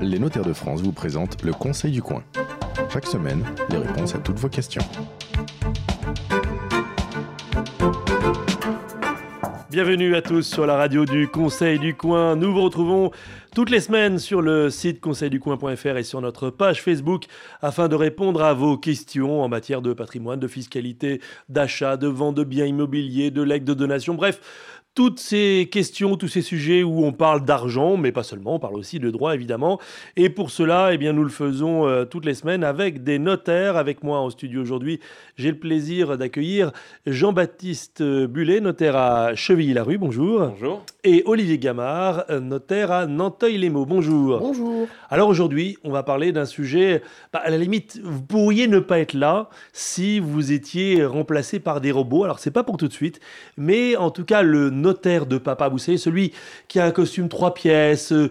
Les notaires de France vous présentent le Conseil du coin. Chaque semaine, les réponses à toutes vos questions. Bienvenue à tous sur la radio du Conseil du Coin. Nous vous retrouvons toutes les semaines sur le site conseilducoin.fr et sur notre page Facebook afin de répondre à vos questions en matière de patrimoine, de fiscalité, d'achat, de vente de biens immobiliers, de legs de donation, bref, toutes ces questions, tous ces sujets où on parle d'argent, mais pas seulement, on parle aussi de droit évidemment. Et pour cela, eh bien, nous le faisons euh, toutes les semaines avec des notaires. Avec moi en studio aujourd'hui, j'ai le plaisir d'accueillir Jean-Baptiste Bullet, notaire à Chevilly-la-Rue. Bonjour. Bonjour. Et Olivier Gamard, notaire à Nanteuil-les-Maux. Bonjour. Bonjour. Alors aujourd'hui, on va parler d'un sujet, bah, à la limite, vous pourriez ne pas être là si vous étiez remplacé par des robots. Alors c'est pas pour tout de suite, mais en tout cas le notaire de papa, vous celui qui a un costume trois pièces, euh,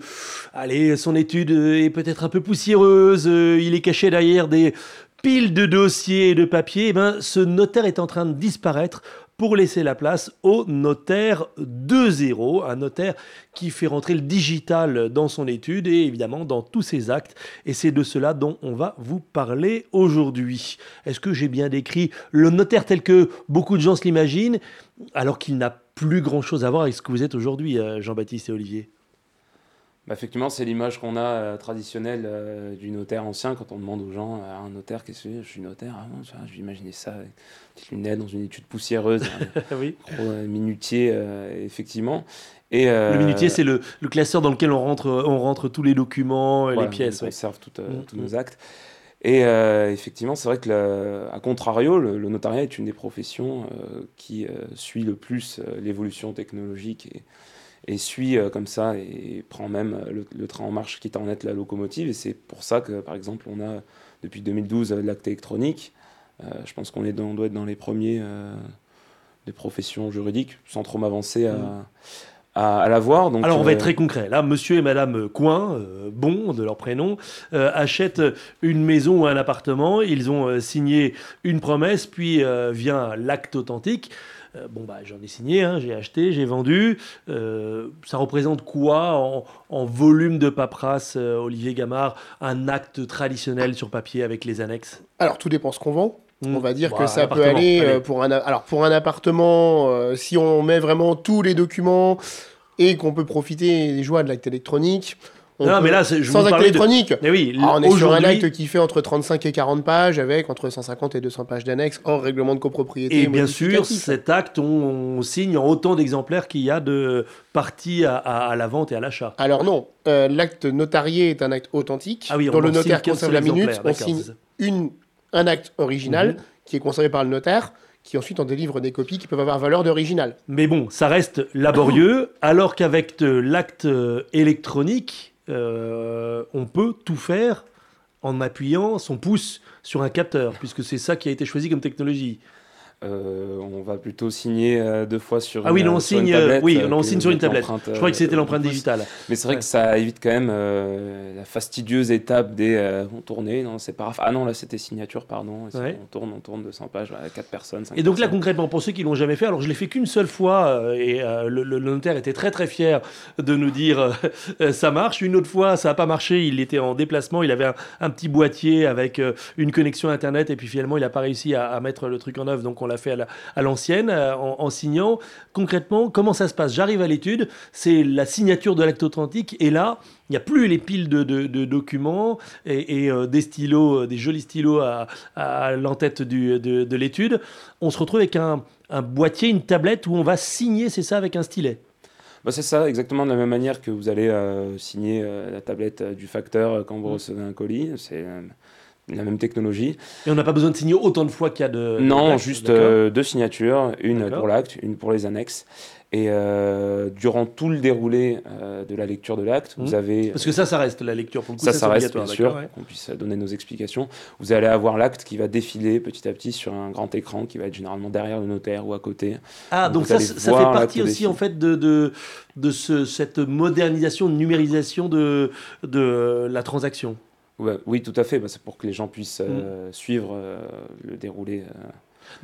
allez, son étude est peut-être un peu poussiéreuse, euh, il est caché derrière des piles de dossiers et de papiers, eh ben, ce notaire est en train de disparaître pour laisser la place au notaire 2.0, un notaire qui fait rentrer le digital dans son étude et évidemment dans tous ses actes. Et c'est de cela dont on va vous parler aujourd'hui. Est-ce que j'ai bien décrit le notaire tel que beaucoup de gens se l'imaginent, alors qu'il n'a plus grand-chose à voir avec ce que vous êtes aujourd'hui, euh, Jean-Baptiste et Olivier bah, effectivement, c'est l'image qu'on a euh, traditionnelle euh, du notaire ancien quand on demande aux gens euh, un notaire, qu'est-ce que c'est? Je suis notaire, ah bon, je vais imaginer ça avec des lunettes dans une étude poussière,euse oui. gros minutier, effectivement. Et, le minutier, c'est le, le, classeur dans lequel on rentre, on rentre tous les documents, les pièces. On conserve tout, mmh, tous nos mmh. actes. Et effectivement, c'est vrai que, à contrario, le, notariat est une des professions qui suit le plus l'évolution technologique et, suit euh, comme ça et prend même euh, le, train en marche quitte à en être la locomotive. Et c'est pour ça que, par exemple, on a depuis 2012 euh, l'acte électronique. je pense qu'on est doit être dans les premiers des professions juridiques, sans trop m'avancer à, mmh. À, l'avoir. Donc, Alors on va être très concret. Là, monsieur et madame Coin, bon de leur prénom, achètent une maison ou un appartement. Ils ont signé une promesse, puis vient l'acte authentique. Euh, bon, bah, j'en ai signé, hein, j'ai acheté, j'ai vendu. Euh, ça représente quoi en, volume de paperasse, euh, Olivier Gamard, un acte traditionnel sur papier avec les annexes? Alors, tout dépend ce qu'on vend. Hmm. On va dire que ça peut aller pour un alors pour un appartement si on met vraiment tous les documents et qu'on peut profiter des joies de l'acte électronique non, mais là, je sans acte électronique. Mais oui, ah, on est sur un acte qui fait entre 35 et 40 pages, avec entre 150 et 200 pages d'annexes, hors règlement de copropriété. Et bien sûr, cet acte, on, signe en autant d'exemplaires qu'il y a de parties à, la vente et à l'achat. Alors non, euh, l'acte notarié est un acte authentique, ah oui, dont le notaire conserve la minute. On signe une, un acte original mhm. qui est conservé par le notaire qui ensuite en délivrent des copies qui peuvent avoir valeur d'original. Mais bon, ça reste laborieux, alors qu'avec l'acte électronique, euh, on peut tout faire en appuyant son pouce sur un capteur, puisque c'est ça qui a été choisi comme technologie. Euh, on va plutôt signer euh, deux fois sur ah oui, une, on signe, tablette, oui, on signe sur une tablette. Je crois que c'était l'empreinte digitale. Mais c'est vrai que ça évite quand même la fastidieuse étape des on tournait, non, c'est pas Ah non, là c'était signature, pardon. On tourne, on tourne 200 pages, à 4 personnes. et donc là concrètement, pour ceux qui l'ont jamais fait, alors je l'ai fait qu'une seule fois et le, notaire était très très fier de nous dire ça marche. Une autre fois, ça n'a pas marché. Il était en déplacement, il avait un, petit boîtier avec une connexion internet et puis finalement il n'a pas réussi à, à, mettre le truc en œuvre. Donc on l'a fait à l'ancienne, euh, en, signant. Concrètement, comment ça se passe? J'arrive à l'étude, c'est la signature de l'acte authentique, et là, il n'y a plus les piles de, documents et, euh, des stylos, euh, des jolis stylos à, l'entête de, l'étude. On se retrouve avec un, boîtier, une tablette où on va signer, c'est ça, avec un stylet? Bah c'est ça, exactement de la même manière que vous allez signer la tablette du facteur quand vous mmh. recevez un colis. C'est la même technologie. Et on n'a pas besoin de signer autant de fois qu'il y a de... Non, juste euh, deux signatures, une pour l'acte, une pour les annexes. Et euh, durant tout le déroulé euh, de la lecture de l'acte, vous mmh. avez... Parce que ça, ça reste la lecture pour le coup. Ça, ça, reste bien sûr, qu'on puisse donner nos explications. Vous allez avoir l'acte qui va défiler petit à petit sur un grand écran qui va être généralement derrière le notaire ou à côté. Ah, donc, ça, ça fait partie aussi en fait de, de, de ce, cette modernisation, numérisation de, de la transaction oui, tout à fait. Bah, c'est pour que les gens puissent euh, mm. suivre euh, le déroulé. Euh.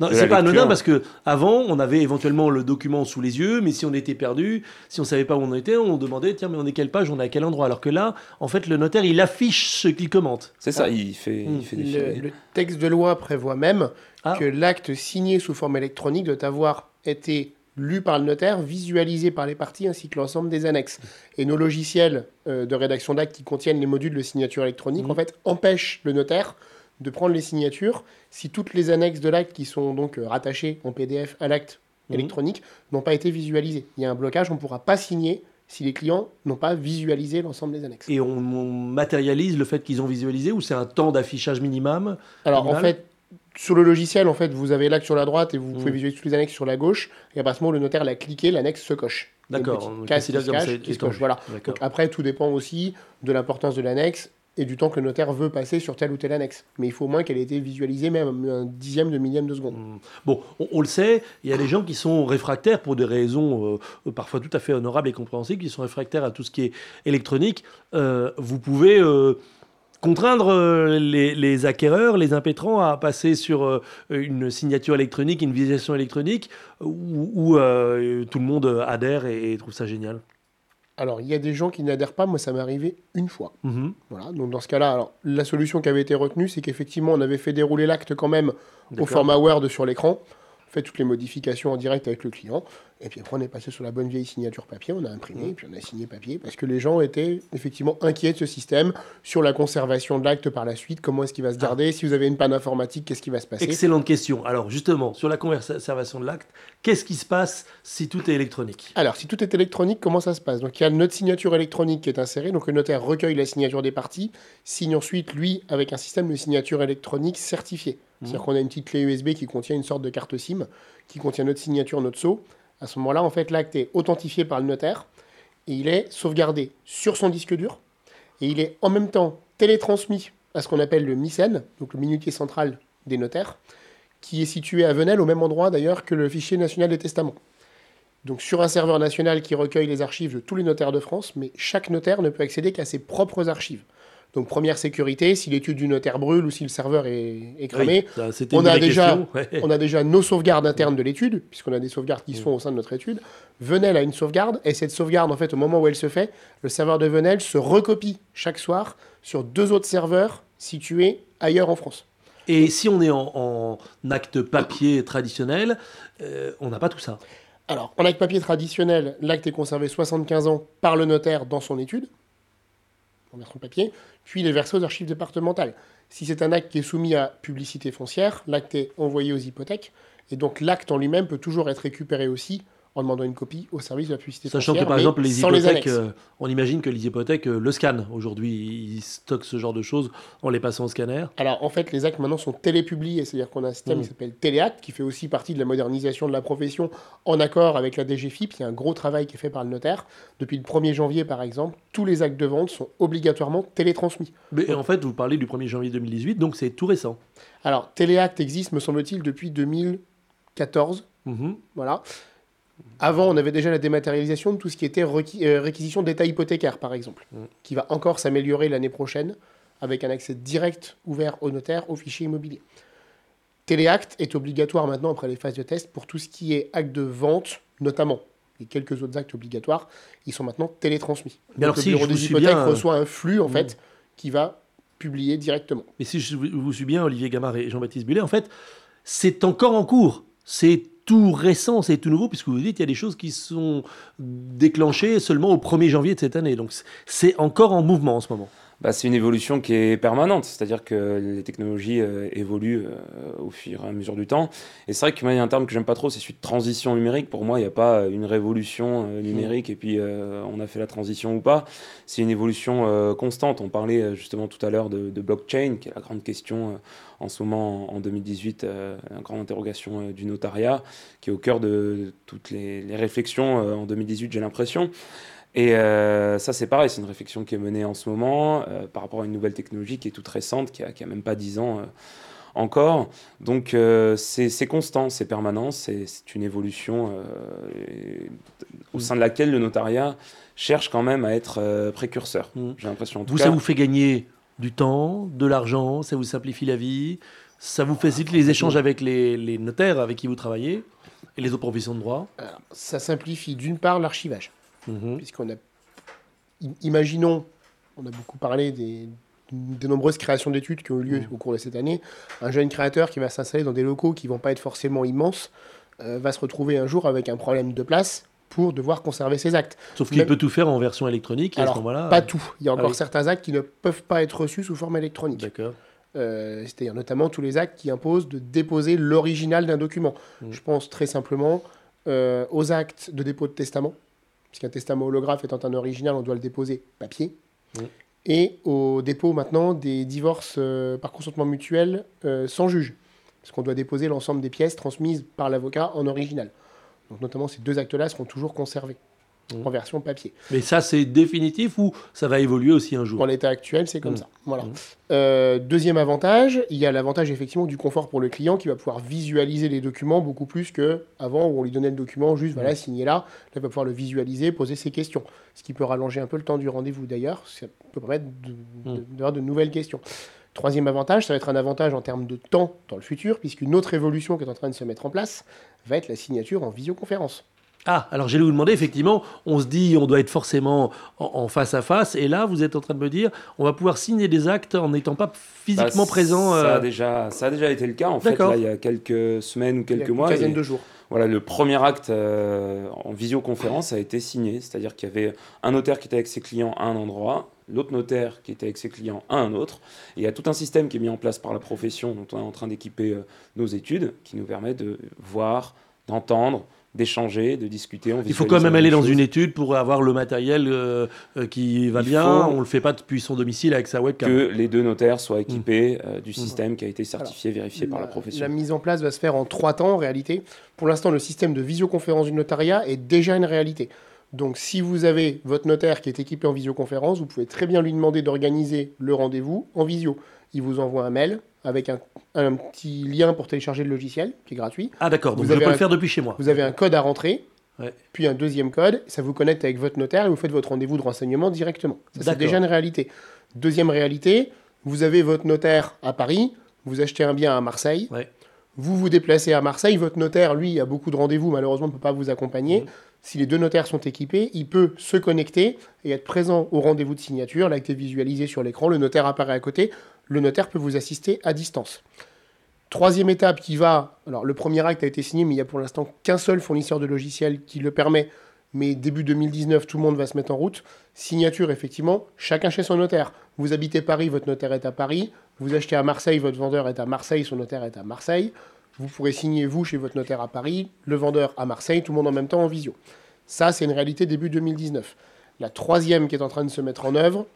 Non, c'est pas anodin parce que avant, on avait éventuellement le document sous les yeux, mais si on était perdu, si on savait pas où on était, on demandait tiens, mais on est quelle page, on est à quel endroit? Alors que là, en fait, le notaire, il affiche ce qu'il commente. C'est ça, il fait, il fait le, le, texte de loi prévoit même ah. que l'acte signé sous forme électronique doit avoir été lu par le notaire, visualisé par les parties ainsi que l'ensemble des annexes. Et nos logiciels euh, de rédaction d'actes qui contiennent les modules de signature électronique, mmh. en fait, empêchent le notaire de prendre les signatures si toutes les annexes de l'acte qui sont donc euh, rattachées en PDF à l'acte mhm. électronique n'ont pas été visualisées. Il y a un blocage, on ne pourra pas signer si les clients n'ont pas visualisé l'ensemble des annexes. Et on, matérialise le fait qu'ils ont visualisé ou c'est un temps d'affichage minimum Alors en fait, sur le logiciel, en fait, vous avez l'acte sur la droite et vous pouvez mhm. visualiser toutes les annexes sur la gauche. Et à partir du moment où le notaire l'a cliqué, l'annexe se coche. D'accord. Voilà. après, tout dépend aussi de l'importance de l'annexe et du temps que le notaire veut passer sur telle ou telle annexe. Mais il faut au moins qu'elle ait été visualisée même un dixième de millième de seconde. Mmh. Bon, on, le sait, il y a des gens qui sont réfractaires pour des raisons euh, parfois tout à fait honorables et compréhensibles, qui sont réfractaires à tout ce qui est électronique. Euh, vous pouvez... Euh, contraindre les, les, acquéreurs, les impétrants à passer sur une signature électronique, une visualisation électronique, où, tout le monde adhère et trouve ça génial alors, il y a des gens qui n'adhèrent pas. Moi, ça m'est arrivé une fois. Mhm. Voilà. Donc, dans ce cas-là, alors, la solution qui avait été retenue, c'est qu'effectivement, on avait fait dérouler l'acte quand même au format Word sur l'écran fait toutes les modifications en direct avec le client. Et puis après, on est passé sur la bonne vieille signature papier, on a imprimé, et puis on a signé papier, parce que les gens étaient effectivement inquiets de ce système, sur la conservation de l'acte par la suite, comment est-ce qu'il va se garder, si vous avez une panne informatique, qu'est-ce qui va se passer? Excellente question. Alors justement, sur la conservation de l'acte, qu'est-ce qui se passe si tout est électronique? Alors, si tout est électronique, comment ça se passe? Donc il y a notre signature électronique qui est insérée, donc le notaire recueille la signature des parties, signe ensuite, lui, avec un système de signature électronique certifié. C'est-à-dire qu'on a une petite clé USB qui contient une sorte de carte SIM, qui contient notre signature, notre sceau. À ce moment-là, en fait, l'acte est authentifié par le notaire et il est sauvegardé sur son disque dur et il est en même temps télétransmis à ce qu'on appelle le MICEN, donc le minutier central des notaires, qui est situé à Venelle, au même endroit d'ailleurs que le fichier national des testaments. Donc sur un serveur national qui recueille les archives de tous les notaires de France, mais chaque notaire ne peut accéder qu'à ses propres archives. Donc première sécurité, si l'étude du notaire brûle ou si le serveur est, cramé, on, a déjà, on a déjà nos sauvegardes internes de l'étude, puisqu'on a des sauvegardes qui se font au sein de notre étude. Venel a une sauvegarde, et cette sauvegarde, en fait, au moment où elle se fait, le serveur de Venel se recopie chaque soir sur deux autres serveurs situés ailleurs en France. Et si on est en, acte papier traditionnel, euh, on n'a pas tout ça. Alors, en acte papier traditionnel, l'acte est conservé 75 ans par le notaire dans son étude en version papier, puis il est aux archives départementales. Si c'est un acte qui est soumis à publicité foncière, l'acte est envoyé aux hypothèques, et donc l'acte en lui-même peut toujours être récupéré aussi en demandant une copie au service de la publicité Sachant que par exemple les hypothèques, euh, on imagine que les hypothèques euh, le scannent. Aujourd'hui, ils stockent ce genre de choses en les passant au scanner. Alors en fait, les actes maintenant sont télépubliés, c'est-à-dire qu'on a un système hmm. qui s'appelle Téléacte, qui fait aussi partie de la modernisation de la profession en accord avec la DGFIP. Il y a un gros travail qui est fait par le notaire. Depuis le 1er janvier, par exemple, tous les actes de vente sont obligatoirement télétransmis. Mais en fait, vous parlez du 1er janvier 2018, donc c'est tout récent. Alors Téléacte existe, me semble-t-il, depuis 2014. Mhm. Voilà. Avant, on avait déjà la dématérialisation de tout ce qui était euh, réquisition d'état hypothécaire, par exemple, mm. qui va encore s'améliorer l'année prochaine avec un accès direct ouvert au notaire au fichier immobilier. Téléacte est obligatoire maintenant après les phases de test pour tout ce qui est acte de vente, notamment. Et quelques autres actes obligatoires, ils sont maintenant télétransmis. Mais alors, le si bureau des hypothèques reçoit un flux, en mm. fait, qui va publier directement. Mais si je vous suis bien, Olivier Gamard et Jean-Baptiste Bullet, en fait, c'est encore en cours. C'est tout récent, c'est tout nouveau, puisque vous dites qu'il y a des choses qui sont déclenchées seulement au 1er janvier de cette année. Donc c'est encore en mouvement en ce moment. Bah, c'est une évolution qui est permanente, c'est-à-dire que les technologies euh, évoluent euh, au fur et à mesure du temps. Et c'est vrai qu'il y a un terme que j'aime pas trop, c'est celui de transition numérique. Pour moi, il n'y a pas une révolution euh, numérique et puis on a fait la transition ou pas. C'est une évolution constante. On parlait justement tout à l'heure de, de, blockchain, qui est la grande question en ce moment en 2018, la grande interrogation du notariat, qui est au cœur de toutes les, les réflexions en 2018, j'ai l'impression. Et euh, ça, c'est pareil, c'est une réflexion qui est menée en ce moment euh, par rapport à une nouvelle technologie qui est toute récente, qui a, qui a même pas 10 ans euh, encore. Donc, c'est constant, c'est permanent, c'est une évolution au sein de laquelle le notariat cherche quand même à être précurseur. Mmh. J'ai l'impression. Vous, ça vous fait gagner du temps, de l'argent, ça vous simplifie la vie Ça vous facilite les échanges avec les, notaires avec qui vous travaillez et les autres professions de droit? Ça simplifie d'une part l'archivage. Mhm. Puisqu'on a. Imaginons, on a beaucoup parlé des, nombreuses créations d'études qui ont eu lieu mhm. au cours de cette année. Un jeune créateur qui va s'installer dans des locaux qui ne vont pas être forcément immenses euh, va se retrouver un jour avec un problème de place pour devoir conserver ses actes. Sauf qu'il peut tout faire en version électronique à ce moment-là. Pas tout. Il y a encore ah certains actes qui ne peuvent pas être reçus sous forme électronique. D'accord. Euh, c'est-à-dire notamment tous les actes qui imposent de déposer l'original d'un document. Mm. Je pense très simplement euh, aux actes de dépôt de testament, puisqu'un testament holographe étant un original, on doit le déposer papier, et au dépôt maintenant des divorces euh, par consentement mutuel sans juge, parce qu'on doit déposer l'ensemble des pièces transmises par l'avocat en original. Donc notamment ces deux actes-là seront toujours conservés. Mmh. en version papier. Mais ça, c'est définitif ou ça va évoluer aussi un jour? En l'état actuel, c'est comme mmh. ça. Voilà. Mmh. Euh, deuxième avantage, il y a l'avantage effectivement du confort pour le client qui va pouvoir visualiser les documents beaucoup plus qu'avant où on lui donnait le document juste, voilà, signé là. Là, il va pouvoir le visualiser, poser ses questions. Ce qui peut rallonger un peu le temps du rendez-vous d'ailleurs. Ça peut permettre d'avoir de, de nouvelles questions. Troisième avantage, ça va être un avantage en termes de temps dans le futur, puisqu'une autre évolution qui est en train de se mettre en place va être la signature en visioconférence. Ah, alors j'allais vous demander, effectivement, on se dit on doit être forcément en, face à face, et là vous êtes en train de me dire on va pouvoir signer des actes en n'étant pas physiquement bah, présent. Ça, a euh, déjà, ça a déjà été le cas, en fait, là, il y a quelques semaines ou quelques mois. Une quinzaine de jours. Voilà, le premier acte euh, en visioconférence a été signé, c'est-à-dire qu'il y avait un notaire qui était avec ses clients à un endroit, l'autre notaire qui était avec ses clients à un autre. Et il y a tout un système qui est mis en place par la profession dont on est en train d'équiper euh, nos études, qui nous permet de voir, d'entendre, d'échanger, de discuter. Il faut quand même aller dans une étude pour avoir le matériel euh, euh, qui va bien. On ne le fait pas depuis son domicile avec sa webcam. Que les deux notaires soient équipés mmh. euh, du mmh. système qui a été certifié, vérifié par la profession. La mise en place va se faire en trois temps en réalité. Pour l'instant, le système de visioconférence du notariat est déjà une réalité. Donc si vous avez votre notaire qui est équipé en visioconférence, vous pouvez très bien lui demander d'organiser le rendez-vous en visio. Il vous envoie un mail, avec un, petit lien pour télécharger le logiciel, qui est gratuit. Ah d'accord, donc vous je peux le faire depuis chez moi. Vous avez un code à rentrer, puis un deuxième code, ça vous connecte avec votre notaire et vous faites votre rendez-vous de renseignement directement. Ça, c'est déjà une réalité. Deuxième réalité, vous avez votre notaire à Paris, vous achetez un bien à Marseille, vous vous déplacez à Marseille, votre notaire, lui, a beaucoup de rendez-vous, malheureusement, ne peut pas vous accompagner. Mmh. Si les deux notaires sont équipés, il peut se connecter et être présent au rendez-vous de signature. L'acte est visualisé sur l'écran, le notaire apparaît à côté, le notaire peut vous assister à distance. Troisième étape qui va, alors le premier acte a été signé, mais il n'y a pour l'instant qu'un seul fournisseur de logiciel qui le permet, mais début 2019, tout le monde va se mettre en route. Signature, effectivement, chacun chez son notaire. Vous habitez Paris, votre notaire est à Paris. Vous achetez à Marseille, votre vendeur est à Marseille, son notaire est à Marseille. Vous pourrez signer, vous, chez votre notaire à Paris, le vendeur à Marseille, tout le monde en même temps en visio. Ça, c'est une réalité début 2019. La troisième qui est en train de se mettre en œuvre,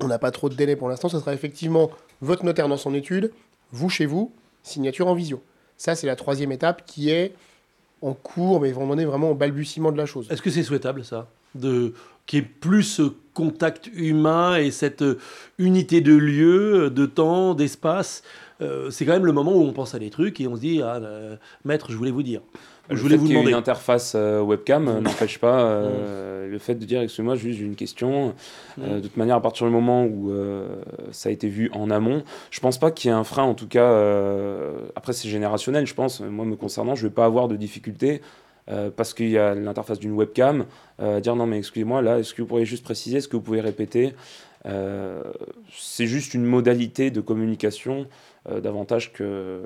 on n'a pas trop de délai pour l'instant, ce sera effectivement votre notaire dans son étude, vous chez vous, signature en visio. Ça, c'est la troisième étape qui est en cours, mais on vraiment au balbutiement de la chose. Est-ce que c'est souhaitable, ça? De qu'il y ait plus contact humain et cette unité de lieu, de temps, d'espace euh, C'est quand même le moment où on pense à des trucs et on se dit, ah, euh, maître, je voulais vous dire. Je voulais vous demander. une interface euh, webcam euh, n'empêche pas euh, le fait de dire excusez-moi, juste une question. de toute manière, à partir du moment où ça a été vu en amont, je pense pas qu'il y ait un frein. En tout cas, après c'est générationnel. Je pense, moi me concernant, je vais pas avoir de difficulté. Parce qu'il y a l'interface d'une webcam, dire non mais excusez-moi là, est-ce que vous pourriez juste préciser, est-ce que vous pouvez répéter C'est juste une modalité de communication davantage que,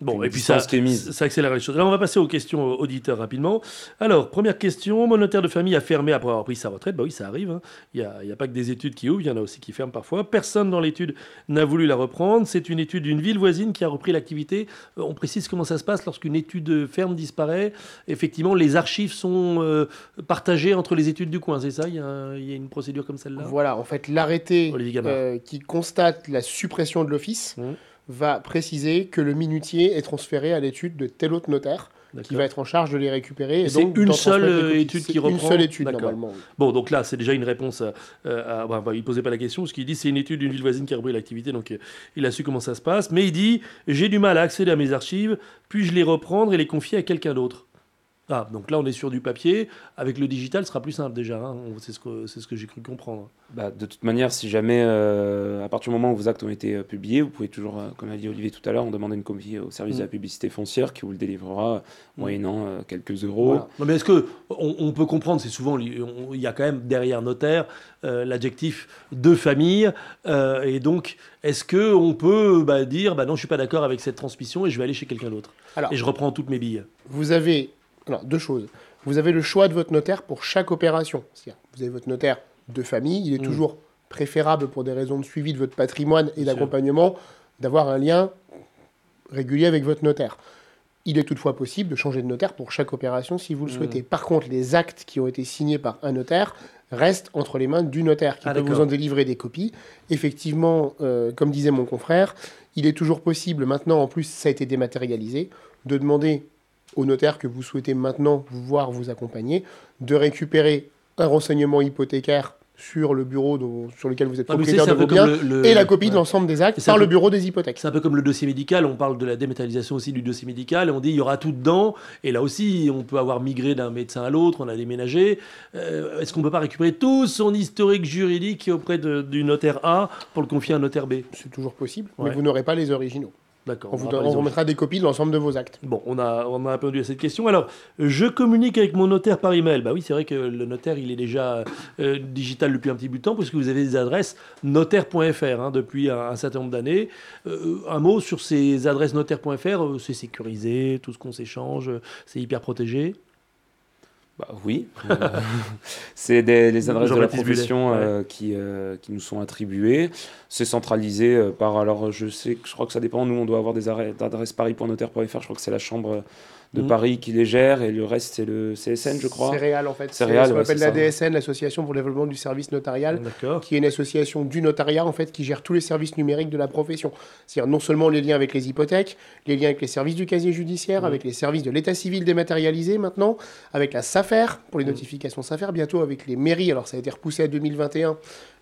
Bon, et puis ça, ça accélère les choses. Là, on va passer aux questions auditeurs rapidement. Alors, première question, mon notaire de famille a fermé après avoir pris sa retraite. Bah oui, ça arrive. Hein. Il n'y a, a, pas que des études qui ouvrent, il y en a aussi qui ferment parfois. Personne dans l'étude n'a voulu la reprendre. C'est une étude d'une ville voisine qui a repris l'activité. Euh, on précise comment ça se passe lorsqu'une étude ferme disparaît. Effectivement, les archives sont euh, partagées entre les études du coin, c'est ça? Il y, a, il y, a, une procédure comme celle-là? Voilà, en fait, l'arrêté euh, qui constate la suppression de l'office... Mmh va préciser que le minutier est transféré à l'étude de tel autre notaire qui va être en charge de les récupérer. Et c'est une seule étude qui reprend. Une seule étude normalement. Bon, donc là, c'est déjà une réponse. À, à, bah, il posait pas la question. Ce qu'il dit, c'est une étude d'une ville voisine qui a repris l'activité, donc euh, il a su comment ça se passe. Mais il dit, j'ai du mal à accéder à mes archives, puis-je les reprendre et les confier à quelqu'un d'autre? Ah, donc là, on est sur du papier. Avec le digital, ce sera plus simple déjà. Hein. C'est ce que, ce que j'ai cru comprendre. Bah, de toute manière, si jamais, euh, à partir du moment où vos actes ont été euh, publiés, vous pouvez toujours, euh, comme a dit Olivier tout à l'heure, on demande une copie au service de la mm. publicité foncière qui vous le délivrera mm. moyennant quelques euros. Non, mais est-ce que on, peut comprendre, c'est souvent, il y a quand même derrière notaire l'adjectif de famille. et donc, est-ce qu'on peut bah, dire, bah non, je suis pas d'accord avec cette transmission et je vais aller chez quelqu'un d'autre? Et je reprends toutes mes billes. Vous avez alors, deux choses. Vous avez le choix de votre notaire pour chaque opération. Vous avez votre notaire de famille, il est mm. toujours préférable pour des raisons de suivi de votre patrimoine et d'accompagnement d'avoir un lien régulier avec votre notaire. Il est toutefois possible de changer de notaire pour chaque opération si vous le mm. souhaitez. Par contre, les actes qui ont été signés par un notaire restent entre les mains du notaire qui ah, peut vous en délivrer des copies. Effectivement, euh, comme disait mon confrère, il est toujours possible, maintenant en plus ça a été dématérialisé, de demander au notaire que vous souhaitez maintenant voir vous accompagner, de récupérer un renseignement hypothécaire sur le bureau sur lequel vous êtes propriétaire de vos biens et la copie de l'ensemble des actes par le bureau des hypothèques. C'est un peu comme le dossier médical, on parle de la démétalisation aussi du dossier médical et on dit il y aura tout dedans et là aussi on peut avoir migré d'un médecin à l'autre, on a déménagé. Euh, est-ce qu'on ne peut pas récupérer tout son historique juridique auprès du notaire A pour le confier à un notaire B? C'est toujours possible, mais vous n'aurez pas les originaux. On vous, remettra des copies de l'ensemble de vos actes. Bon, on a, on a répondu à cette question. Alors, je communique avec mon notaire par email. Bah oui, c'est vrai que le notaire, il est déjà euh, digital depuis un petit bout de temps, puisque vous avez des adresses notaire.fr hein, depuis un, certain nombre d'années. Euh, un mot sur ces adresses notaire.fr, euh, c'est sécurisé, tout ce qu'on s'échange, c'est hyper protégé. Bah, oui, c'est les adresses de la profession qui, qui nous sont attribuées. C'est centralisé par, alors je sais, je crois que ça dépend, nous on doit avoir des adresses paris.notaire.fr, je crois que c'est la chambre de mm. Paris qui les gère et le reste c'est le CSN je crois. C'est Réal en fait. C'est réal. Ça s'appelle la DSN, l'Association pour le développement du service notarial, qui est une association du notariat en fait qui gère tous les services numériques de la profession. C'est-à-dire non seulement les liens avec les hypothèques, les liens avec les services du casier judiciaire, mm. avec les services de l'état civil dématérialisé maintenant, avec la SAFER pour les mm. notifications SAFER, bientôt avec les mairies. Alors ça a été repoussé à 2021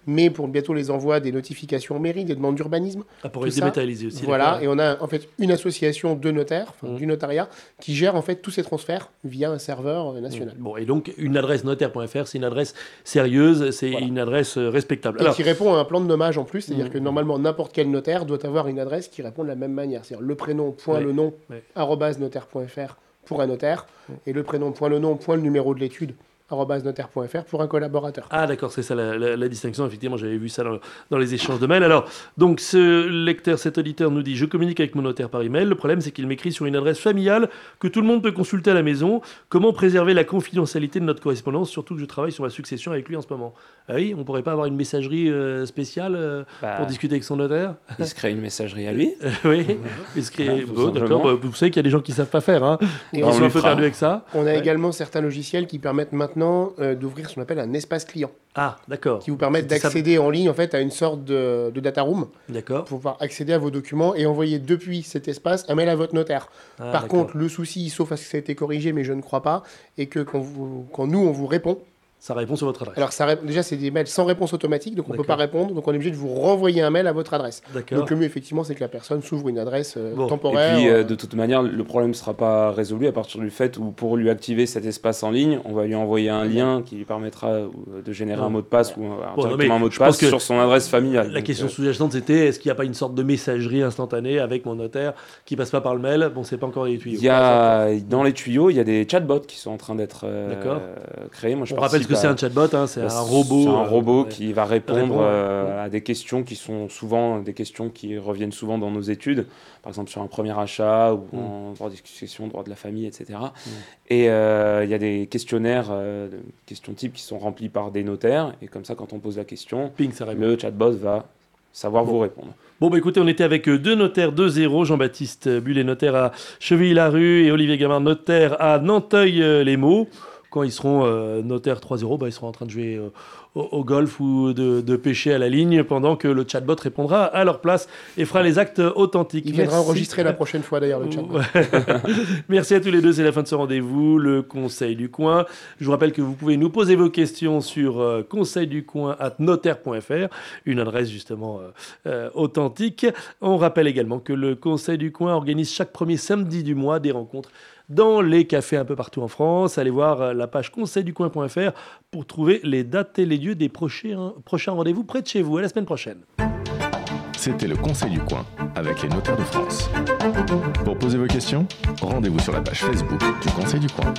mais pour bientôt les envois des notifications en mairie, des demandes d'urbanisme. Ah, pour les dématérialiser aussi. Voilà, et on a en fait une association de notaires, mmh. du notariat, qui gère en fait tous ces transferts via un serveur euh, national. Mmh. Bon, et donc une adresse notaire.fr, c'est une adresse sérieuse, c'est une adresse euh, respectable. Et qui répond à un plan de nommage en plus, c'est-à-dire mmh. que normalement n'importe quel notaire doit avoir une adresse qui répond de la même manière, c'est-à-dire le prénom point le nom notaire.fr pour un notaire et le prénom point le nom point le numéro de l'étude notaire.fr pour un collaborateur. Ah d'accord, c'est ça la, distinction. Effectivement, j'avais vu ça dans, les échanges de mails. Alors, donc ce lecteur, cet auditeur nous dit, je communique avec mon notaire par email. Le problème, c'est qu'il m'écrit sur une adresse familiale que tout le monde peut consulter à la maison. Comment préserver la confidentialité de notre correspondance, surtout que je travaille sur la succession avec lui en ce moment? Ah oui, on pourrait pas avoir une messagerie euh, spéciale euh, bah, pour discuter avec son notaire? Il se crée une messagerie à lui. oui, il se crée... d'accord. Bah, vous savez qu'il y a des gens qui savent pas faire. Hein. Et on sont un peu perdus avec ça. On a également certains logiciels qui permettent maintenant euh, d'ouvrir ce qu'on appelle un espace client. Ah, d'accord. Qui vous permettent d'accéder en ligne en fait à une sorte de, data room. D'accord. Pour pouvoir accéder à vos documents et envoyer depuis cet espace un mail à votre notaire. Ah, Par contre, le souci, sauf à ce que ça a été corrigé, mais je ne crois pas, est que quand, vous, quand nous on vous répond, ça répond sur votre adresse. Alors ça, déjà, c'est des mails sans réponse automatique, donc on ne peut pas répondre, donc on est obligé de vous renvoyer un mail à votre adresse. Donc le mieux, effectivement, c'est que la personne s'ouvre une adresse euh, temporaire. Et puis, euh, de toute manière, le problème ne sera pas résolu à partir du fait où, pour lui activer cet espace en ligne, on va lui envoyer un lien qui lui permettra euh, de générer un mot de passe ou un mot de passe sur son adresse familiale. La question sous-jacente, c'était est-ce qu'il n'y a pas une sorte de messagerie instantanée avec mon notaire qui passe pas par le mail? Bon, c'est pas encore les tuyaux. Il y a, dans les tuyaux, il y a des chatbots qui sont en train d'être créés. Moi, je on rappelle ce que c'est un chatbot. Hein, c'est un robot. un robot qui va répondre, euh, à des questions qui sont souvent des questions qui reviennent souvent dans nos études, par exemple sur un premier achat ou mm. en droit de discussion, droit de la famille, etc. Et mm. euh, il y a des questionnaires, euh, questions types qui sont remplis par des notaires, et comme ça, quand on pose la question, Ping, le chatbot va savoir vous répondre. Bon, bah écoutez, on était avec deux notaires 2-0, Jean-Baptiste Bullet, notaire à Chevilly-la-Rue, et Olivier Gamard, notaire à Nanteuil-les-Maux quand ils seront euh, notaires 3-0, bah, ils seront en train de jouer euh, au, golf ou de, pêcher à la ligne pendant que le chatbot répondra à leur place et fera les actes authentiques. Il viendra enregistrer la prochaine fois d'ailleurs le chatbot. Merci à tous les deux, c'est la fin de ce rendez-vous, le Conseil du Coin. Je vous rappelle que vous pouvez nous poser vos questions sur euh, conseilducoin.notaire.fr, une adresse justement authentique. On rappelle également que le Conseil du Coin organise chaque premier samedi du mois des rencontres dans les cafés un peu partout en France. Allez voir la page conseilducoin.fr pour trouver les dates et les lieux des prochains, prochains rendez-vous près de chez vous. À la semaine prochaine. C'était le Conseil du coin avec les notaires de France. Pour poser vos questions, rendez-vous sur la page Facebook du Conseil du coin.